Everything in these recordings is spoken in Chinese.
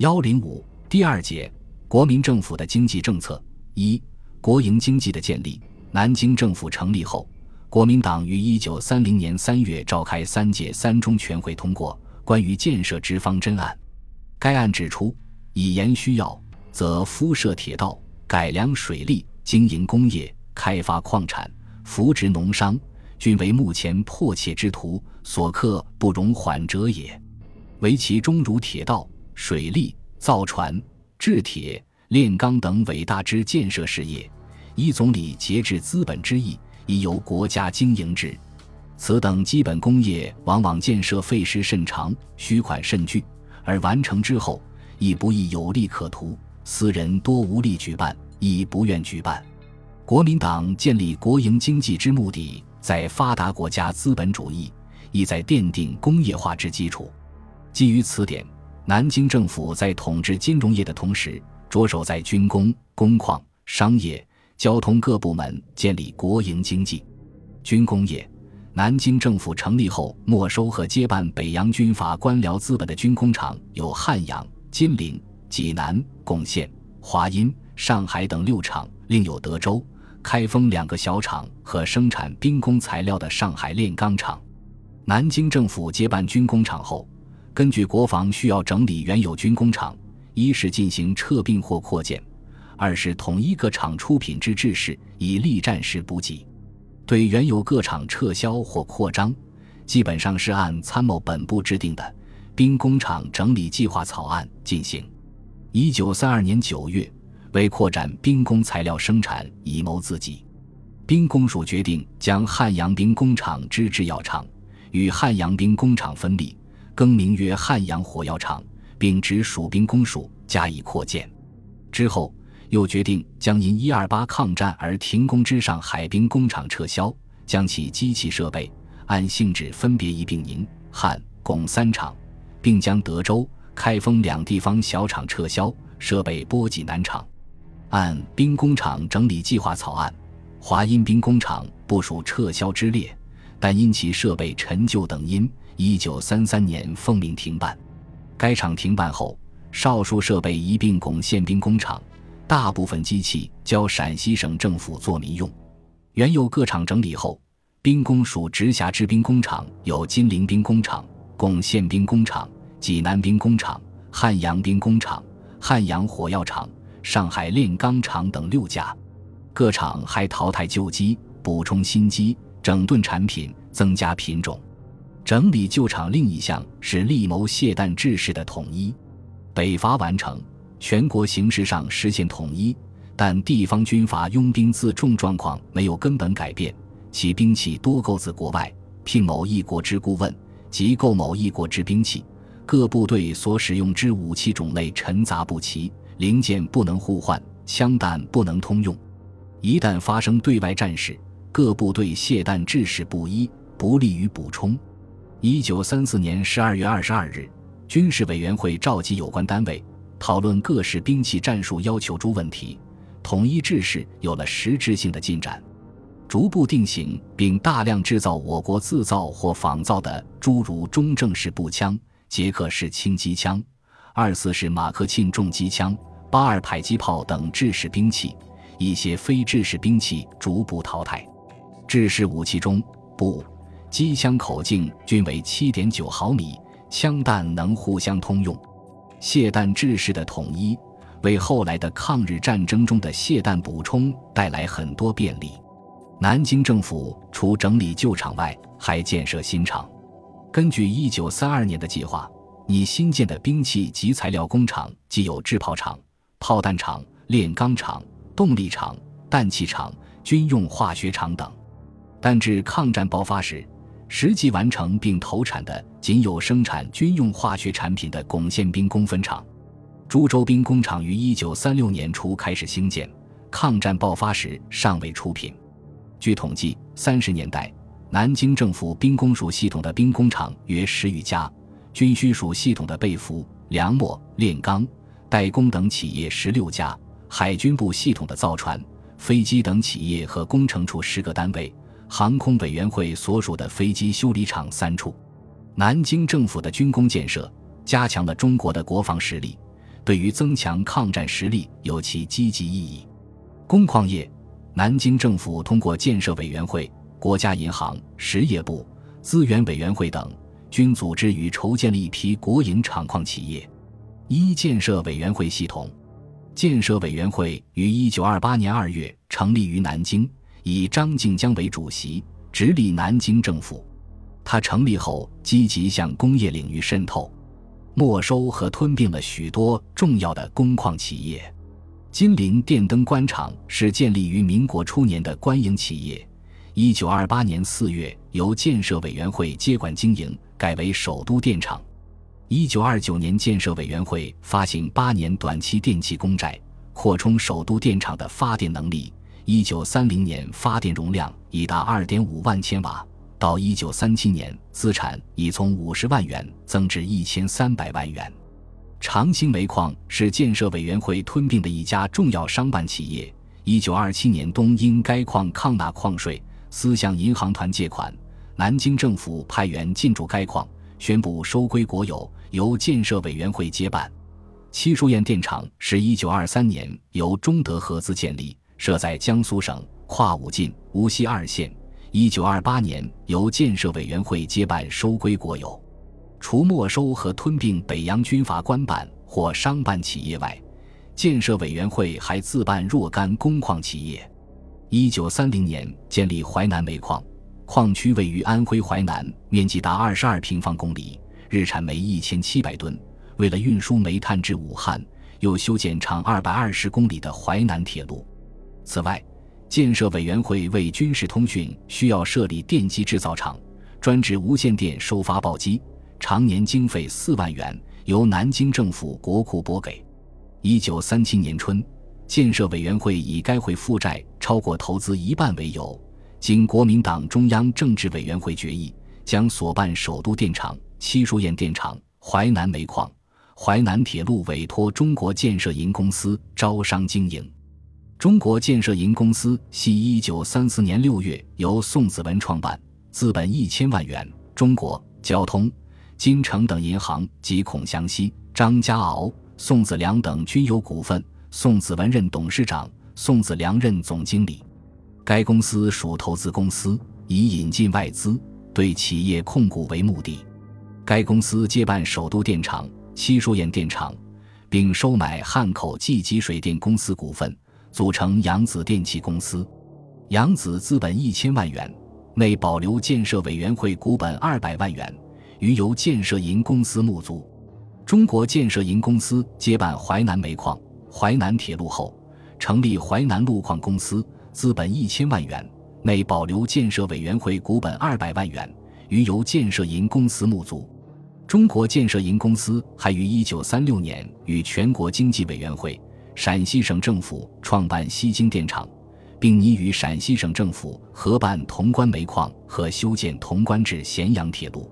幺零五第二节，国民政府的经济政策一、国营经济的建立。南京政府成立后，国民党于一九三零年三月召开三届三中全会，通过关于建设之方针案。该案指出，以盐需要，则敷设铁道、改良水利、经营工业、开发矿产、扶植农商，均为目前迫切之途，所克不容缓者也。唯其中如铁道、水利、造船、制铁、炼钢等伟大之建设事业。依总理节制资本之意，已由国家经营之。此等基本工业，往往建设费时甚长，需款甚巨，而完成之后，亦不易有利可图。私人多无力举办，亦不愿举办。国民党建立国营经济之目的，在发达国家资本主义，亦在奠定工业化之基础。基于此点，南京政府在统治金融业的同时，着手在军工、工矿、商业。交通各部门建立国营经济，军工业。南京政府成立后，没收和接办北洋军阀官僚资本的军工厂有汉阳、金陵、济南、贡县、华阴、上海等六厂，另有德州、开封两个小厂和生产兵工材料的上海炼钢厂。南京政府接办军工厂后，根据国防需要整理原有军工厂，一是进行撤并或扩建。二是统一各厂出品之制式，以利战时补给。对原有各厂撤销或扩张，基本上是按参谋本部制定的兵工厂整理计划草案进行。一九三二年九月，为扩展兵工材料生产以谋自给，兵工署决定将汉阳兵工厂之制药厂与汉阳兵工厂分立，更名曰汉阳火药厂，并直属兵工署加以扩建。之后。又决定将因一二八抗战而停工之上海兵工厂撤销，将其机器设备按性质分别一并宁汉共三厂，并将德州、开封两地方小厂撤销，设备拨给南厂。按兵工厂整理计划草案，华阴兵工厂部署撤销之列，但因其设备陈旧等因，一九三三年奉命停办。该厂停办后，少数设备一并拱宪兵工厂。大部分机器交陕西省政府做民用，原有各厂整理后，兵工署直辖之兵工厂有金陵兵工厂、贡县兵工厂、济南兵工厂、汉阳兵工厂、汉阳火药厂、上海炼钢厂等六家。各厂还淘汰旧机，补充新机，整顿产品，增加品种。整理旧厂另一项是力谋械弹制式的统一，北伐完成。全国形势上实现统一，但地方军阀拥兵自重状况没有根本改变，其兵器多购自国外，聘某一国之顾问，即购某一国之兵器。各部队所使用之武器种类陈杂不齐，零件不能互换，枪弹不能通用。一旦发生对外战事，各部队械弹制式不一，不利于补充。一九三四年十二月二十二日，军事委员会召集有关单位。讨论各式兵器战术要求诸问题，统一制式有了实质性的进展，逐步定型并大量制造我国自造或仿造的诸如中正式步枪、捷克式轻机枪、二四式马克沁重机枪、八二迫击炮等制式兵器，一些非制式兵器逐步淘汰。制式武器中，步机枪口径均为七点九毫米，枪弹能互相通用。械弹制式的统一，为后来的抗日战争中的械弹补充带来很多便利。南京政府除整理旧厂外，还建设新厂。根据1932年的计划，拟新建的兵器及材料工厂，既有制炮厂、炮弹厂、炼钢厂、动力厂、氮气厂、军用化学厂等。但至抗战爆发时，实际完成并投产的仅有生产军用化学产品的巩县兵工分厂。株洲兵工厂于一九三六年初开始兴建，抗战爆发时尚未出品。据统计，三十年代南京政府兵工署系统的兵工厂约十余家，军需署系统的被服、粮墨、炼钢、代工等企业十六家，海军部系统的造船、飞机等企业和工程处十个单位。航空委员会所属的飞机修理厂三处，南京政府的军工建设加强了中国的国防实力，对于增强抗战实力有其积极意义。工矿业，南京政府通过建设委员会、国家银行、实业部、资源委员会等，均组织与筹建了一批国营厂矿企业。一、建设委员会系统。建设委员会于一九二八年二月成立于南京，以张静江为主席，直隶南京政府。他成立后，积极向工业领域渗透，没收和吞并了许多重要的工矿企业。金陵电灯官厂是建立于民国初年的官营企业，一九二八年四月由建设委员会接管经营，改为首都电厂。一九二九年，建设委员会发行八年短期电气公债，扩充首都电厂的发电能力。一九三零年，发电容量已达二点五万千瓦。到一九三七年，资产已从五十万元增至一千三百万元。长兴煤矿是建设委员会吞并的一家重要商办企业。一九二七年冬，因该矿抗纳矿税，私向银行团借款，南京政府派员进驻该矿，宣布收归国有。由建设委员会接办，七树堰电厂是一九二三年由中德合资建立，设在江苏省跨武进、无锡二县。一九二八年由建设委员会接办，收归国有。除没收和吞并北洋军阀官办或商办企业外，建设委员会还自办若干工矿企业。一九三零年建立淮南煤矿，矿区位于安徽淮南，面积达二十二平方公里。日产煤一千七百吨，为了运输煤炭至武汉，又修建长二百二十公里的淮南铁路。此外，建设委员会为军事通讯需要设立电机制造厂，专职无线电收发报机，常年经费四万元，由南京政府国库拨给。一九三七年春，建设委员会以该会负债超过投资一半为由，经国民党中央政治委员会决议，将所办首都电厂。七书堰电厂、淮南煤矿、淮南铁路委托中国建设银公司招商经营。中国建设银公司系一九三四年六月由宋子文创办，资本一千万元。中国交通、金城等银行及孔祥熙、张家敖、宋子良等均有股份。宋子文任董事长，宋子良任总经理。该公司属投资公司，以引进外资、对企业控股为目的。该公司接办首都电厂、七书堰电厂，并收买汉口济吉水电公司股份，组成扬子电气公司。扬子资本一千万元，内保留建设委员会股本二百万元，余由建设银公司募足。中国建设银公司接办淮南煤矿、淮南铁路后，成立淮南路矿公司，资本一千万元，内保留建设委员会股本二百万元，余由建设银公司募足。中国建设银公司还于一九三六年与全国经济委员会、陕西省政府创办西京电厂，并拟与陕西省政府合办潼关煤矿和修建潼关至咸阳铁路。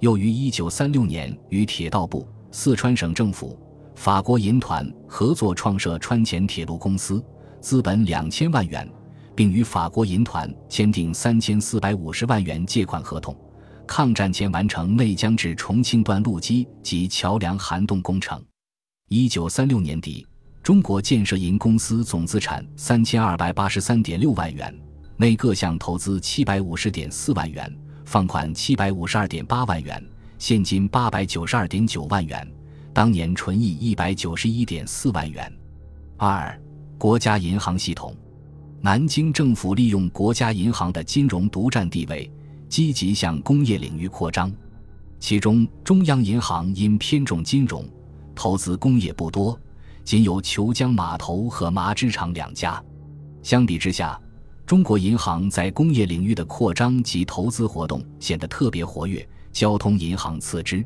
又于一九三六年与铁道部、四川省政府、法国银团合作创设川黔铁路公司，资本两千万元，并与法国银团签订三千四百五十万元借款合同。抗战前完成内江至重庆段路基及桥梁涵洞工程。一九三六年底，中国建设银公司总资产三千二百八十三点六万元，内各项投资七百五十点四万元，放款七百五十二点八万元，现金八百九十二点九万元，当年纯益一百九十一点四万元。二、国家银行系统，南京政府利用国家银行的金融独占地位。积极向工业领域扩张，其中中央银行因偏重金融，投资工业不多，仅有虬江码头和麻织厂两家。相比之下，中国银行在工业领域的扩张及投资活动显得特别活跃，交通银行次之。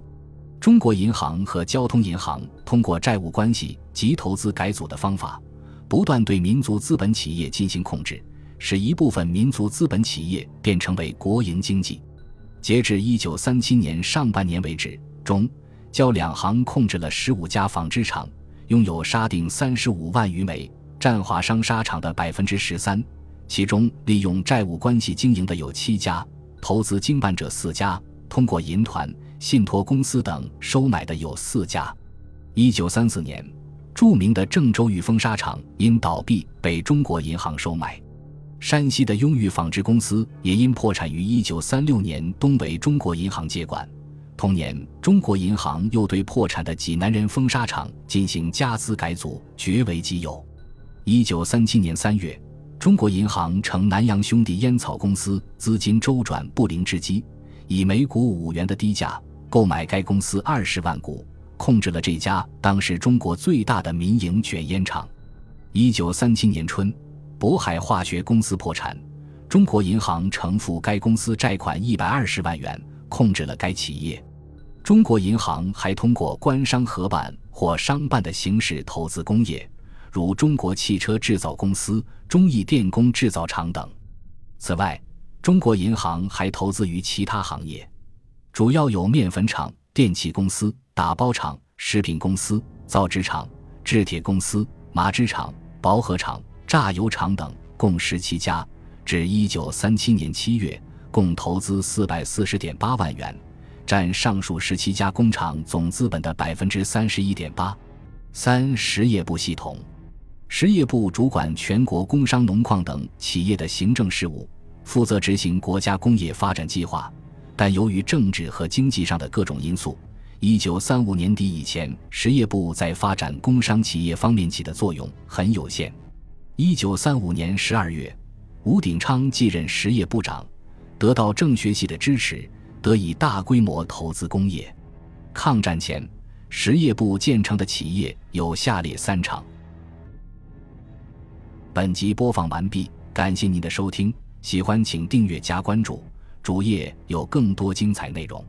中国银行和交通银行通过债务关系及投资改组的方法，不断对民族资本企业进行控制。使一部分民族资本企业变成为国营经济。截至一九三七年上半年为止，中交两行控制了十五家纺织厂，拥有沙锭三十五万余枚，占华商沙场的百分之十三。其中利用债务关系经营的有七家，投资经办者四家，通过银团、信托公司等收买的有四家。一九三四年，著名的郑州玉丰纱厂因倒闭被中国银行收买。山西的雍裕纺织公司也因破产于一九三六年东北中国银行接管。同年，中国银行又对破产的济南人风纱厂进行加资改组，绝为己有。一九三七年三月，中国银行乘南洋兄弟烟草公司资金周转不灵之机，以每股五元的低价购买该公司二十万股，控制了这家当时中国最大的民营卷烟厂。一九三七年春。渤海化学公司破产，中国银行承付该公司债款一百二十万元，控制了该企业。中国银行还通过官商合办或商办的形式投资工业，如中国汽车制造公司、中意电工制造厂等。此外，中国银行还投资于其他行业，主要有面粉厂、电器公司、打包厂、食品公司、造纸厂、制铁公司、麻织厂、薄荷厂。榨油厂等共十七家，至一九三七年七月，共投资四百四十点八万元，占上述十七家工厂总资本的百分之三十一点八。三实业部系统，实业部主管全国工商农矿等企业的行政事务，负责执行国家工业发展计划。但由于政治和经济上的各种因素，一九三五年底以前，实业部在发展工商企业方面起的作用很有限。一九三五年十二月，吴鼎昌继任实业部长，得到政学系的支持，得以大规模投资工业。抗战前，实业部建成的企业有下列三厂。本集播放完毕，感谢您的收听，喜欢请订阅加关注，主页有更多精彩内容。